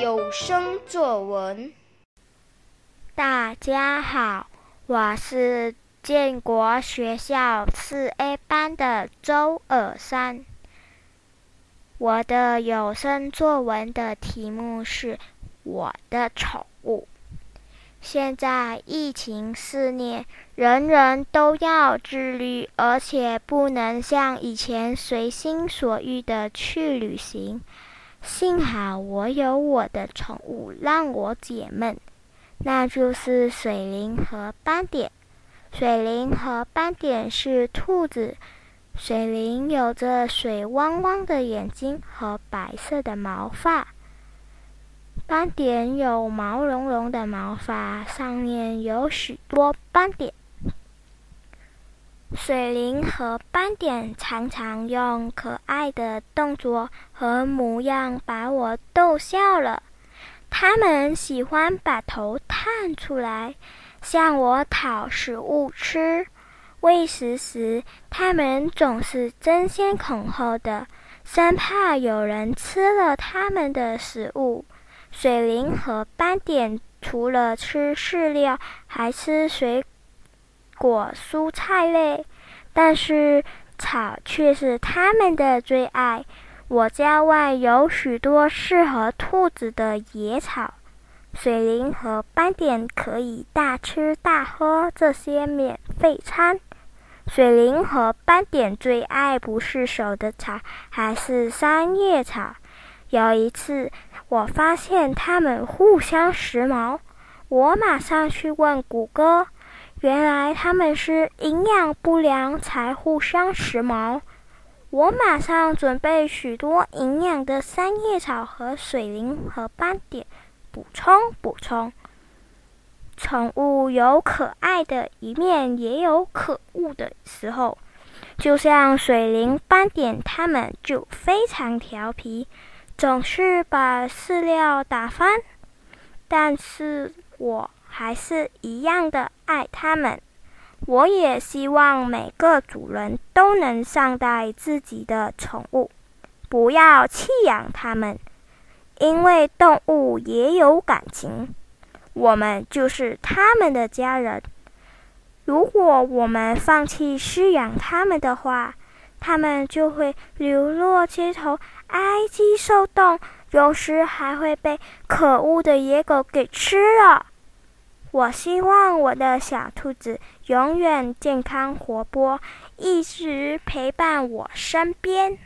有声作文。大家好，我是建国学校四 A 班的周尔山。我的有声作文的题目是《我的宠物》。现在疫情肆虐，人人都要自律，而且不能像以前随心所欲的去旅行。幸好我有我的宠物让我解闷，那就是水灵和斑点。水灵和斑点是兔子，水灵有着水汪汪的眼睛和白色的毛发，斑点有毛茸茸的毛发，上面有许多斑点。水灵和斑点常常用可爱的动作和模样把我逗笑了。它们喜欢把头探出来，向我讨食物吃。喂食时，它们总是争先恐后的，生怕有人吃了它们的食物。水灵和斑点除了吃饲料，还吃水果、蔬菜类。但是草却是它们的最爱。我家外有许多适合兔子的野草，水灵和斑点可以大吃大喝这些免费餐。水灵和斑点最爱不是熟的草，还是三叶草。有一次，我发现它们互相时髦，我马上去问谷歌。原来他们是营养不良才互相时髦。我马上准备许多营养的三叶草和水灵和斑点，补充补充。宠物有可爱的一面，也有可恶的时候。就像水灵、斑点，它们就非常调皮，总是把饲料打翻。但是我。还是一样的爱它们。我也希望每个主人都能善待自己的宠物，不要弃养它们，因为动物也有感情，我们就是它们的家人。如果我们放弃饲养它们的话，它们就会流落街头，挨饥受冻，有时还会被可恶的野狗给吃了。我希望我的小兔子永远健康活泼，一直陪伴我身边。